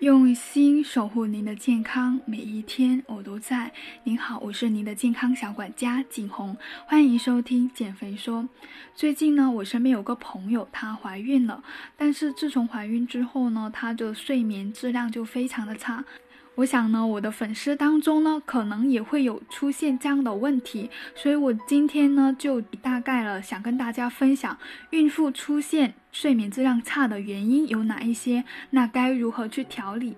用心守护您的健康，每一天我都在。您好，我是您的健康小管家景红，欢迎收听减肥说。最近呢，我身边有个朋友，她怀孕了，但是自从怀孕之后呢，她的睡眠质量就非常的差。我想呢，我的粉丝当中呢，可能也会有出现这样的问题，所以我今天呢，就大概了想跟大家分享，孕妇出现睡眠质量差的原因有哪一些，那该如何去调理？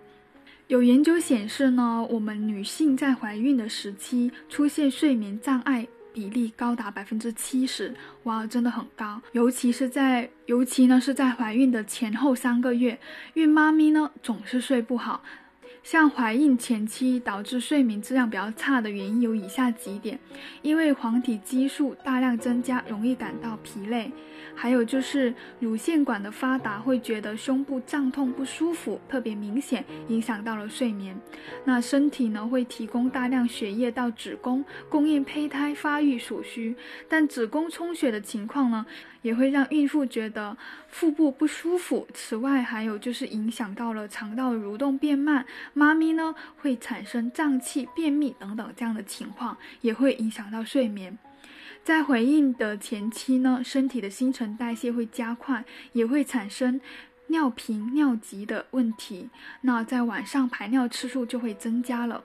有研究显示呢，我们女性在怀孕的时期出现睡眠障碍比例高达百分之七十，哇，真的很高，尤其是在尤其呢是在怀孕的前后三个月，孕妈咪呢总是睡不好。像怀孕前期导致睡眠质量比较差的原因有以下几点：因为黄体激素大量增加，容易感到疲累；还有就是乳腺管的发达，会觉得胸部胀痛不舒服，特别明显，影响到了睡眠。那身体呢会提供大量血液到子宫，供应胚胎发育所需，但子宫充血的情况呢？也会让孕妇觉得腹部不舒服。此外，还有就是影响到了肠道蠕动变慢，妈咪呢会产生胀气、便秘等等这样的情况，也会影响到睡眠。在怀孕的前期呢，身体的新陈代谢会加快，也会产生尿频、尿急的问题。那在晚上排尿次数就会增加了。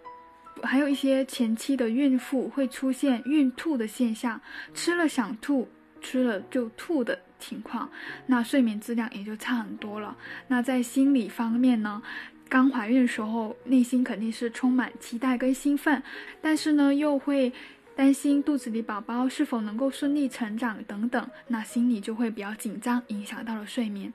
还有一些前期的孕妇会出现孕吐的现象，吃了想吐。吃了就吐的情况，那睡眠质量也就差很多了。那在心理方面呢，刚怀孕的时候，内心肯定是充满期待跟兴奋，但是呢，又会。担心肚子里宝宝是否能够顺利成长等等，那心里就会比较紧张，影响到了睡眠。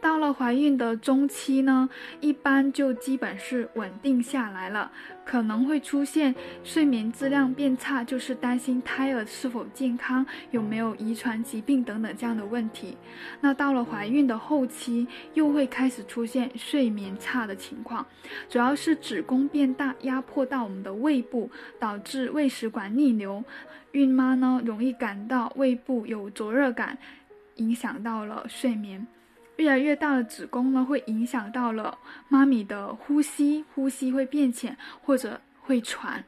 到了怀孕的中期呢，一般就基本是稳定下来了，可能会出现睡眠质量变差，就是担心胎儿是否健康，有没有遗传疾病等等这样的问题。那到了怀孕的后期，又会开始出现睡眠差的情况，主要是子宫变大，压迫到我们的胃部，导致胃食管逆流，孕妈呢容易感到胃部有灼热感，影响到了睡眠。越来越大的子宫呢，会影响到了妈咪的呼吸，呼吸会变浅或者会喘。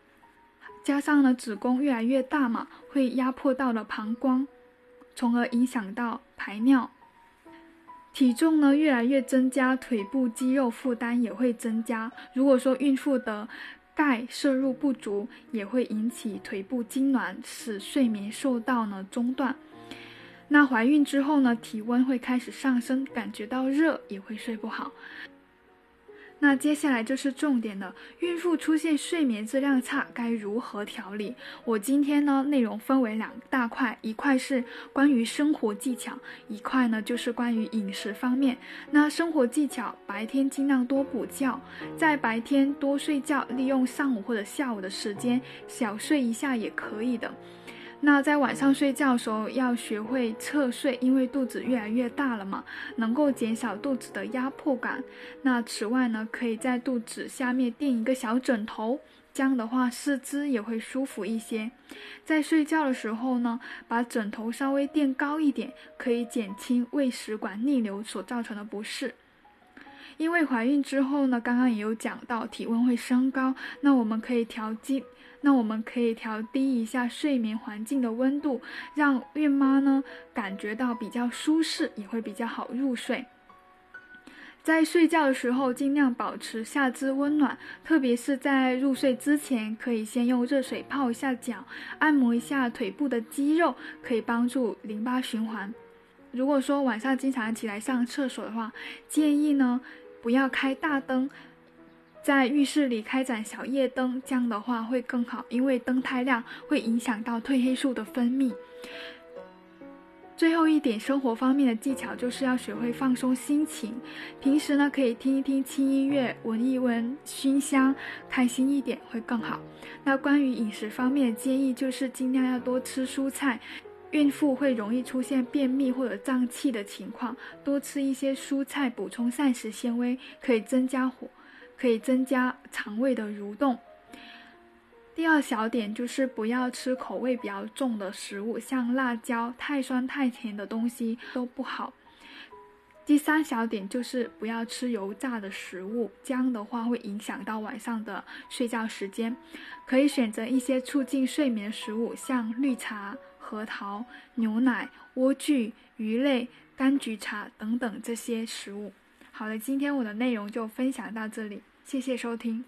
加上呢，子宫越来越大嘛，会压迫到了膀胱，从而影响到排尿。体重呢越来越增加，腿部肌肉负担也会增加。如果说孕妇的钙摄入不足，也会引起腿部痉挛，使睡眠受到呢中断。那怀孕之后呢，体温会开始上升，感觉到热也会睡不好。那接下来就是重点了，孕妇出现睡眠质量差该如何调理？我今天呢内容分为两大块，一块是关于生活技巧，一块呢就是关于饮食方面。那生活技巧，白天尽量多补觉，在白天多睡觉，利用上午或者下午的时间小睡一下也可以的。那在晚上睡觉的时候要学会侧睡，因为肚子越来越大了嘛，能够减少肚子的压迫感。那此外呢，可以在肚子下面垫一个小枕头，这样的话四肢也会舒服一些。在睡觉的时候呢，把枕头稍微垫高一点，可以减轻胃食管逆流所造成的不适。因为怀孕之后呢，刚刚也有讲到体温会升高，那我们可以调低。那我们可以调低一下睡眠环境的温度，让孕妈呢感觉到比较舒适，也会比较好入睡。在睡觉的时候，尽量保持下肢温暖，特别是在入睡之前，可以先用热水泡一下脚，按摩一下腿部的肌肉，可以帮助淋巴循环。如果说晚上经常起来上厕所的话，建议呢不要开大灯。在浴室里开展小夜灯，这样的话会更好，因为灯太亮会影响到褪黑素的分泌。最后一点，生活方面的技巧就是要学会放松心情。平时呢，可以听一听轻音乐，闻一闻熏香，开心一点会更好。那关于饮食方面的建议，就是尽量要多吃蔬菜。孕妇会容易出现便秘或者胀气的情况，多吃一些蔬菜，补充膳食纤维，可以增加火。可以增加肠胃的蠕动。第二小点就是不要吃口味比较重的食物，像辣椒、太酸太甜的东西都不好。第三小点就是不要吃油炸的食物，这样的话会影响到晚上的睡觉时间。可以选择一些促进睡眠食物，像绿茶、核桃、牛奶、莴苣、鱼类、柑橘茶等等这些食物。好了，今天我的内容就分享到这里，谢谢收听。